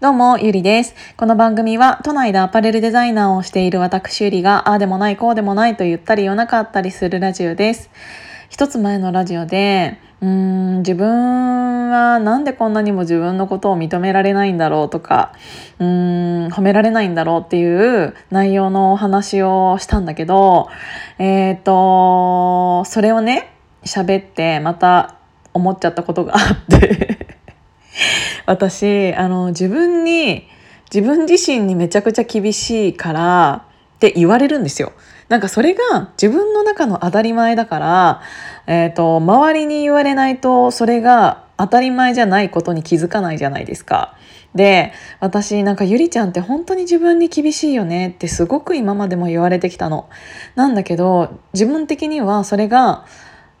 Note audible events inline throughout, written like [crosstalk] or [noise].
どうも、ゆりです。この番組は、都内でアパレルデザイナーをしている私ゆりが、ああでもない、こうでもないと言ったり言わなかったりするラジオです。一つ前のラジオで、うーん、自分はなんでこんなにも自分のことを認められないんだろうとか、うーん、褒められないんだろうっていう内容のお話をしたんだけど、えっ、ー、と、それをね、喋ってまた思っちゃったことがあって私あの自分に自分自身にめちゃくちゃ厳しいからって言われるんですよ。なんかそれが自分の中の当たり前だから、えっ、ー、と、周りに言われないとそれが当たり前じゃないことに気づかないじゃないですか。で、私なんかゆりちゃんって本当に自分に厳しいよねってすごく今までも言われてきたの。なんだけど、自分的にはそれが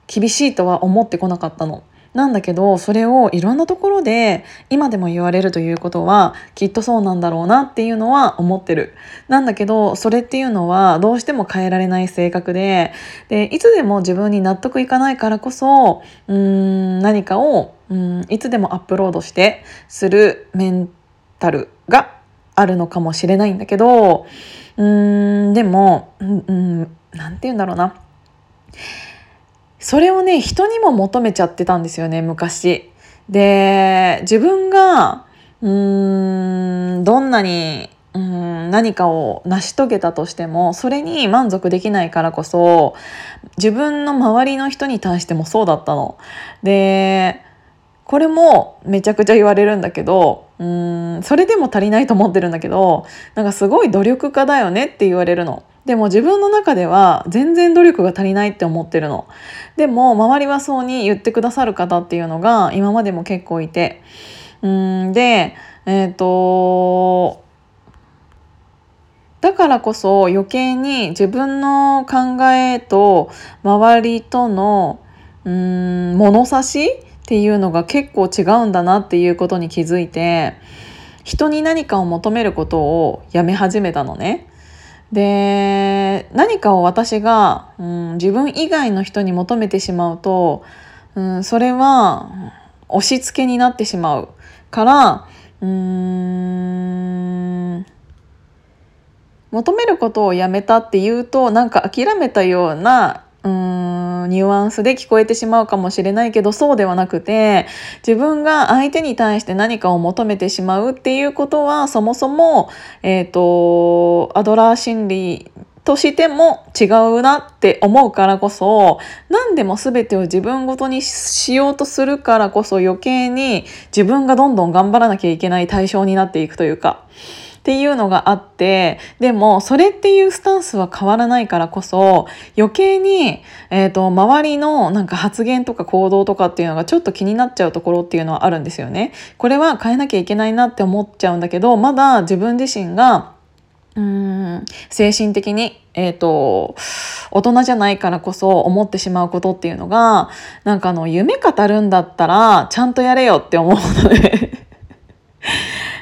厳しいとは思ってこなかったの。なんだけどそれをいろんなところで今でも言われるということはきっとそうなんだろうなっていうのは思ってる。なんだけどそれっていうのはどうしても変えられない性格ででいつでも自分に納得いかないからこそうん何かをうんいつでもアップロードしてするメンタルがあるのかもしれないんだけどうーんでもうん何て言うんだろうなそれをね人にも求めちゃってたんですよね昔。で自分がうーんどんなにうん何かを成し遂げたとしてもそれに満足できないからこそ自分の周りの人に対してもそうだったの。でこれもめちゃくちゃ言われるんだけどうんそれでも足りないと思ってるんだけどなんかすごい努力家だよねって言われるの。でも自分の中では全然努力が足りないって思ってるの。でも周りはそうに言ってくださる方っていうのが今までも結構いて。うんで、えっ、ー、とだからこそ余計に自分の考えと周りとのうん物差しっていうのが結構違うんだなっていうことに気づいて人に何かを求めることをやめ始めたのね。で何かを私が、うん、自分以外の人に求めてしまうと、うん、それは押し付けになってしまうからうん求めることをやめたっていうとなんか諦めたようなうんニュアンスで聞こえてしまうかもしれないけどそうではなくて自分が相手に対して何かを求めてしまうっていうことはそもそも、えーと、アドラー心理としても違うなって思うからこそ何でも全てを自分ごとにしようとするからこそ余計に自分がどんどん頑張らなきゃいけない対象になっていくというか。っていうのがあってでもそれっていうスタンスは変わらないからこそ余計に、えーと、周りのなんか発言とか行動とかっていうのがちょっと気になっちゃうところっていうのはあるんですよね。これは変えなきゃいけないなって思っちゃうんだけどまだ自分自身がうーん精神的に、えーと、大人じゃないからこそ思ってしまうことっていうのがなんかあの夢語るんだったらちゃんとやれよって思うので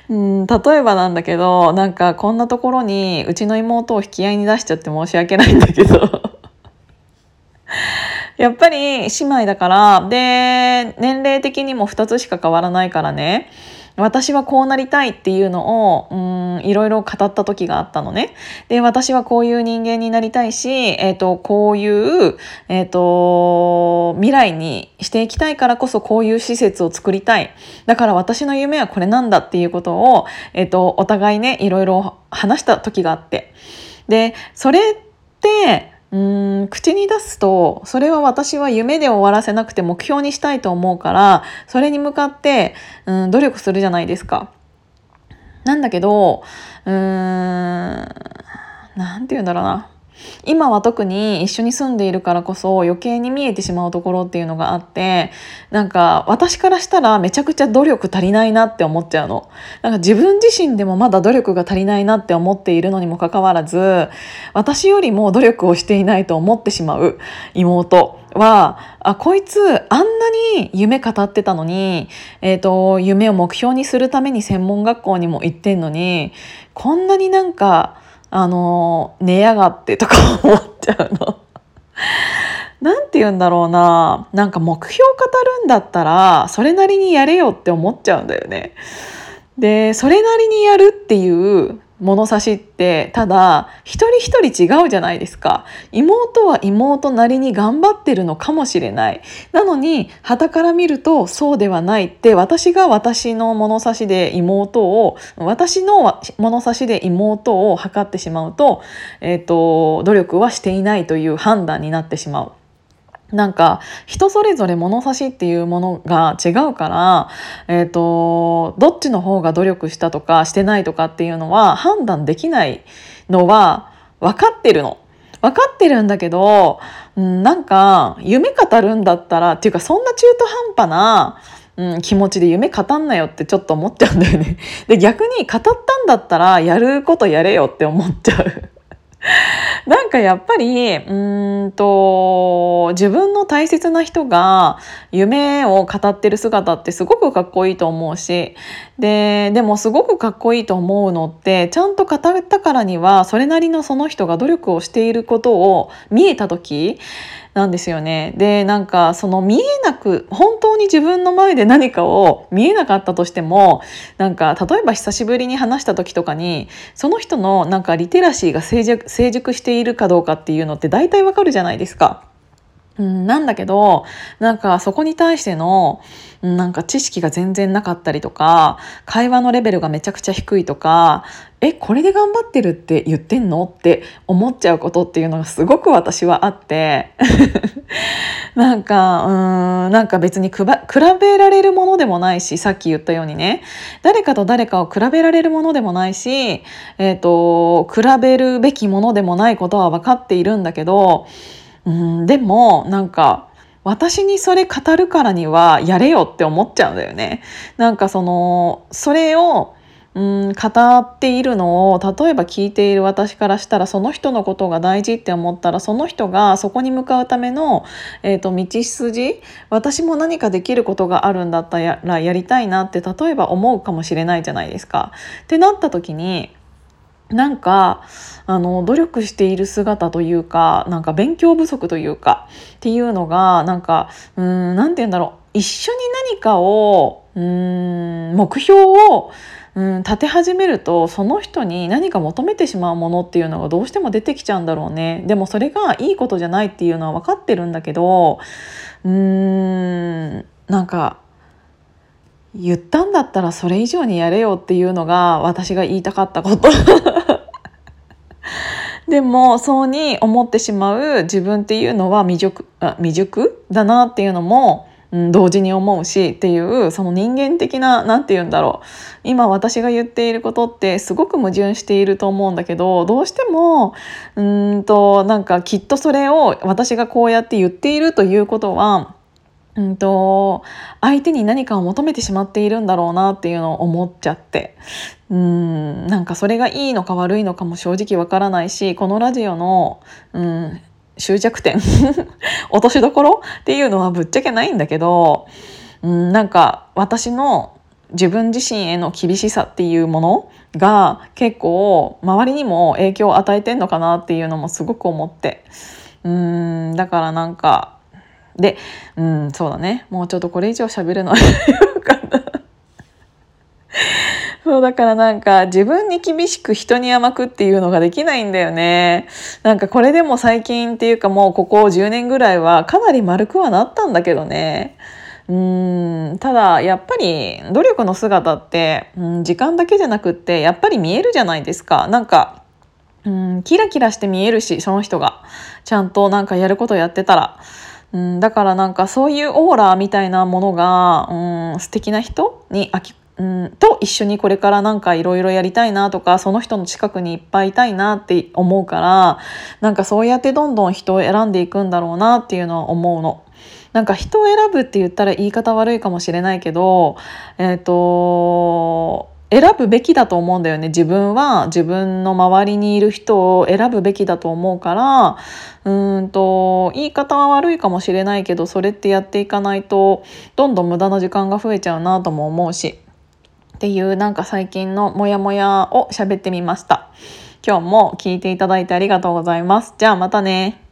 うん例えばなんだけどなんかこんなところにうちの妹を引き合いに出しちゃって申し訳ないんだけど。やっぱり姉妹だからで年齢的にも2つしか変わらないからね私はこうなりたいっていうのを、うん、いろいろ語った時があったのね。で、私はこういう人間になりたいし、えっ、ー、と、こういう、えっ、ー、と、未来にしていきたいからこそこういう施設を作りたい。だから私の夢はこれなんだっていうことを、えっ、ー、と、お互いね、いろいろ話した時があって。で、それって、うん口に出すとそれは私は夢で終わらせなくて目標にしたいと思うからそれに向かってうん努力するじゃないですか。なんだけどうーん何て言うんだろうな今は特に一緒に住んでいるからこそ余計に見えてしまうところっていうのがあってなんか私からしたらめちゃくちゃ努力足りないなって思っちゃうの。なんか自分自身でもまだ努力が足りないなって思っているのにもかかわらず私よりも努力をしていないと思ってしまう妹はあこいつあんなに夢語ってたのに、えーと夢を目標にするために専門学校にも行ってんのにこんなになんかあの、寝やがってとか思っちゃうの。なんて言うんだろうな。なんか目標語るんだったら、それなりにやれよって思っちゃうんだよね。でそれなりにやるっていう物差しってただ一人一人違うじゃないですか妹は妹なりに頑張ってるのかもしれないなのに傍から見るとそうではないって私が私の物差しで妹を私の物差しで妹を測ってしまうと,、えーと努力はしていないという判断になってしまう。なんか人それぞれ物差しっていうものが違うから、えーと、どっちの方が努力したとかしてないとかっていうのは判断できないのは分かってるの。分かってるんだけど、うん、なんか夢語るんだったらっていうかそんな中途半端な、うん、気持ちで夢語んなよってちょっと思っちゃうんだよね。で逆に語ったんだったらやることやれよって思っちゃう。[laughs] なんかやっぱりうんと自分の大切な人が夢を語ってる姿ってすごくかっこいいと思うしででもすごくかっこいいと思うのってちゃんと語ったからにはそれなりのその人が努力をしていることを見えた時なんですよね。でなんかその見えなく本当に自分の前で何かを見えなかったとしてもなんか例えば久しぶりに話した時とかにその人のなんかリテラシーが成熟成熟しているかどうかっていうのって大体わかるじゃないですか。うん、なんだけどなんかそこに対してのなんか知識が全然なかったりとか会話のレベルがめちゃくちゃ低いとかえこれで頑張ってるって言ってんの？って思っちゃうことっていうのがすごく私はあって。[laughs] なんかうんなんか別に比べられるものでもないしさっき言ったようにね。誰かと誰かを比べられるものでもないし、えーと比べるべきものでもないことは分かっているんだけどうんでもなんか私にそれ語るからにはやれよって思っちゃうんだよね。なんかそのそれをうん語っているのを例えば聞いている私からしたらその人のことが大事って思ったらその人がそこに向かうための、えーと、道筋私も何かできることがあるんだったらやりたいなって例えば思うかもしれないじゃないですか。ってなった時になんかあの努力している姿というかなんか勉強不足というかっていうのがなんかうん何て言うんだろう一緒に何かをうん目標をうん立て始めるとその人に何か求めてしまうものっていうのがどうしても出てきちゃうんだろうね。でもそれがいいことじゃないっていうのは分かってるんだけどうーんなんか言ったんだったらそれ以上にやれよっていうのが私が言いたかったこと。[laughs] でもそうに思ってしまう自分っていうのは未熟未熟だなっていうのも、うん、同時に思うしっていうその人間的な何て言うんだろう。今私が言っていることってすごく矛盾していると思うんだけどどうしてもうんとなんかきっとそれを私がこうやって言っているということはうんと相手に何かを求めてしまっているんだろうなっていうのを思っちゃって。うんなんかそれがいいのか悪いのかも正直わからないしこのラジオの、うん、終着点 [laughs] 落としどころっていうのはぶっちゃけないんだけど、うん、なんか私の自分自身への厳しさっていうものが結構周りにも影響を与えてんのかなっていうのもすごく思ってうんだからなんかで、うん、そうだね。もうちょっとこれ以上喋るのは [laughs] よかな。そうだからなんか自分に厳しく人に甘くっていうのができないんだよね。なんかこれでも最近っていうかもうここ10年ぐらいはかなり丸くはなったんだけどね。うんただやっぱり努力の姿って、うん、時間だけじゃなくってやっぱり見えるじゃないですか。なんかうんキラキラして見えるしその人がちゃんとなんかやることやってたら。うん、だからなんかそういうオーラみたいなものが、うん、素敵な人にあき、うん、と一緒にこれからなんかいろいろやりたいなとかその人の近くにいっぱいいたいなって思うからなんかそうやってどんどん人を選んでいくんだろうなっていうのは思うの。なんか人を選ぶって言ったら言い方悪いかもしれないけど、えっ、ー、と選ぶべきだと思うんだよね。自分は自分の周りにいる人を選ぶべきだと思うからうんと言い方は悪いかもしれないけどそれってやっていかないとどんどん無駄な時間が増えちゃうなとも思うし。っていうなんか最近のモヤモヤを喋ってみました。今日も聞いていただいてありがとうございます。じゃあまたね。